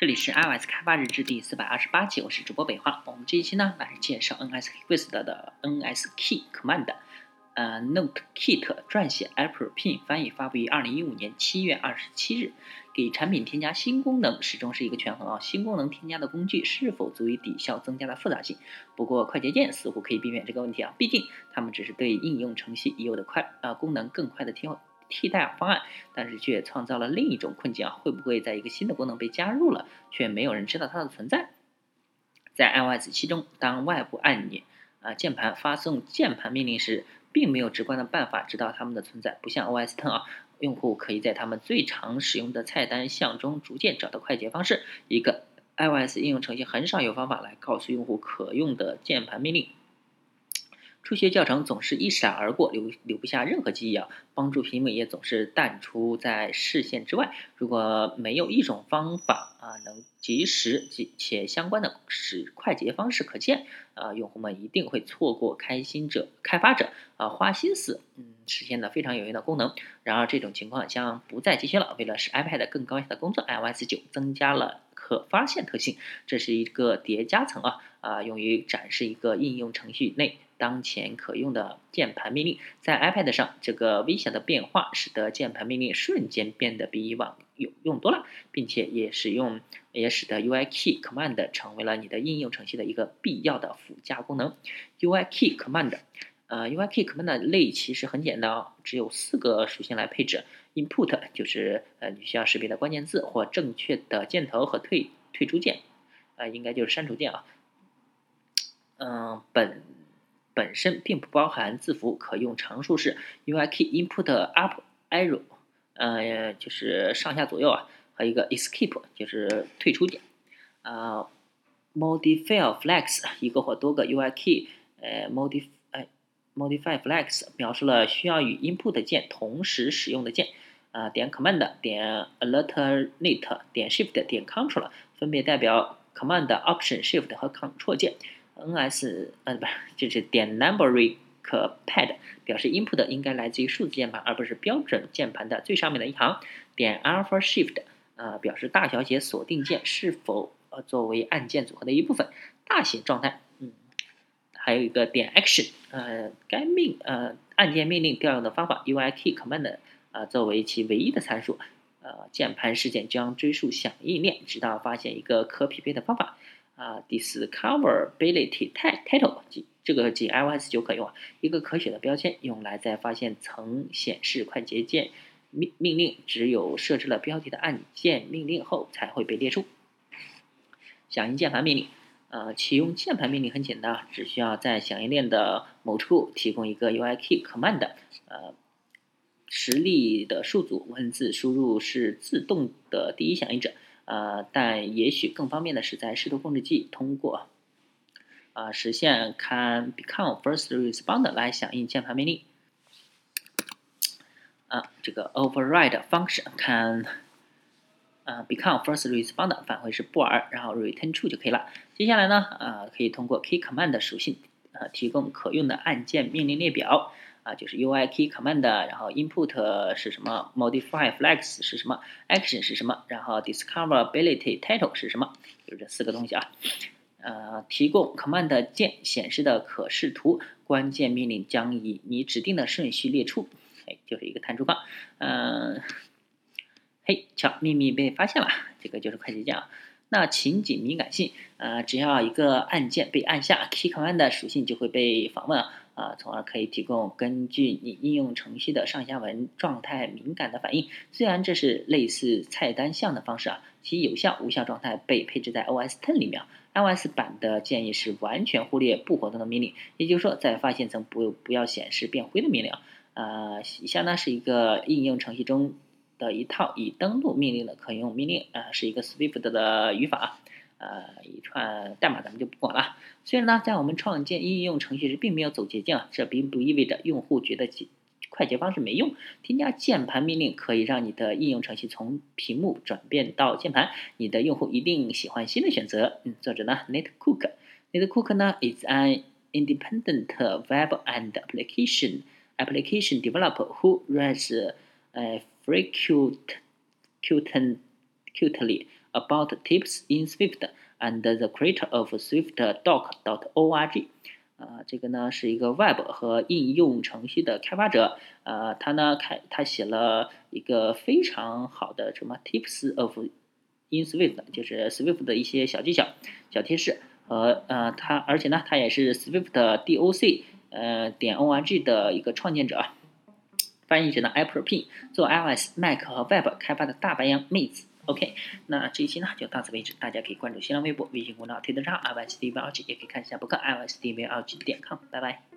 这里是 iOS 开发日志第四百二十八期，我是主播北华。我们这一期呢来介绍 NSQuest 的 NSKey Command，呃，NoteKit 撰写，April Pin 翻译，发布于二零一五年七月二十七日。给产品添加新功能始终是一个权衡啊，新功能添加的工具是否足以抵消增加的复杂性？不过快捷键似乎可以避免这个问题啊，毕竟它们只是对应用程序已有的快啊功能更快的替换。替代方案，但是却创造了另一种困境啊！会不会在一个新的功能被加入了，却没有人知道它的存在？在 iOS 七中，当外部按钮啊键盘发送键盘命令时，并没有直观的办法知道它们的存在，不像 OS Ten 啊，用户可以在他们最常使用的菜单项中逐渐找到快捷方式。一个 iOS 应用程序很少有方法来告诉用户可用的键盘命令。初学教程总是一闪而过，留留不下任何记忆啊！帮助屏幕也总是淡出在视线之外。如果没有一种方法啊，能及时及且相关的使快捷方式可见啊，用户们一定会错过开心者开发者啊花心思嗯实现的非常有用的功能。然而这种情况将不再继续了。为了使 iPad 更高效的工作，iOS 九增加了可发现特性，这是一个叠加层啊啊，用于展示一个应用程序内。当前可用的键盘命令，在 iPad 上，这个微小的变化使得键盘命令瞬间变得比以往有用多了，并且也使用也使得 UIKey Command 成为了你的应用程序的一个必要的附加功能。UIKey Command，呃，UIKey Command 类其实很简单，只有四个属性来配置。Input 就是呃你需要识别的关键字或正确的箭头和退退出键，呃，应该就是删除键啊。嗯，本。本身并不包含字符，可用常数式 UIKey Input Up Arrow，呃，就是上下左右啊，和一个 Escape 就是退出键，啊，Modify Flex 一个或多个 UIKey，呃，Modify Modify Flex 描述了需要与 Input 键同时使用的键，啊，点 Command 点 Alternate 点 Shift 点 Control 分别代表 Command Option Shift 和 Control 键。N S 呃不是，就是点 numberic Pad 表示 input 应该来自于数字键盘，而不是标准键盘的最上面的一行。点 Alpha Shift 呃表示大小写锁定键是否呃作为按键组合的一部分。大写状态，嗯，还有一个点 Action 呃该命呃按键命令调用的方法 u i k Command 呃作为其唯一的参数，呃键盘事件将追溯响应链，直到发现一个可匹配的方法。啊，Discoverability Title 即这个仅 iOS 九可用啊，一个可选的标签，用来在发现曾显示快捷键命命令只有设置了标题的按键命令后才会被列出。响应键盘命令，呃，启用键盘命令很简单啊，只需要在响应链的某处提供一个 UIKey Command，呃，实例的数组文字输入是自动的第一响应者。呃，但也许更方便的是在视图控制器通过啊实现 can become first responder 来响应键盘命令。啊，这个 override function can 啊 become first responder 返回是布尔，然后 return true 就可以了。接下来呢，啊可以通过 key command 属性啊提供可用的按键命令列表。啊，就是 UIKey Command，然后 Input 是什么，Modify Flex 是什么，Action 是什么，然后 Discoverability Title 是什么，就是这四个东西啊。呃，提供 Command 键显示的可视图，关键命令将以你指定的顺序列出。哎，就是一个弹出框。嗯，嘿，瞧，秘密被发现了，这个就是快捷键啊。那情景敏感性，呃，只要一个按键被按下，Key Command 属性就会被访问。啊，啊从而可以提供根据你应用程序的上下文状态敏感的反应。虽然这是类似菜单项的方式啊，其有效无效状态被配置在 OS Ten 里面。iOS 版的建议是完全忽略不活动的命令，也就是说，在发现层不不要显示变灰的命令。呃，以下呢是一个应用程序中的一套已登录命令的可用命令啊，是一个 Swift 的语法。呃，一串代码咱们就不管了。虽然呢，在我们创建应用程序时并没有走捷径啊，这并不意味着用户觉得快捷方式没用。添加键盘命令可以让你的应用程序从屏幕转变到键盘，你的用户一定喜欢新的选择。嗯，作者呢，Nate Cook，Nate Cook 呢，is an independent web and application application developer who writes uh frequent, frequently about tips in Swift and the creator of SwiftDoc.org。呃，这个呢是一个 Web 和应用程序的开发者，呃，他呢开他写了一个非常好的什么 Tips of in Swift，就是 Swift 的一些小技巧、小贴士和呃他，而且呢他也是 Swift Doc 呃点 org 的一个创建者，翻译成了 April Pin，做 iOS、Mac 和 Web 开发的大白羊妹子。OK，那这一期呢就到此为止，大家可以关注新浪微博、微信公众号、推特账号 iOS 第一百二 G，也可以看一下博客 iOS 第一百二 G 点 com，拜拜。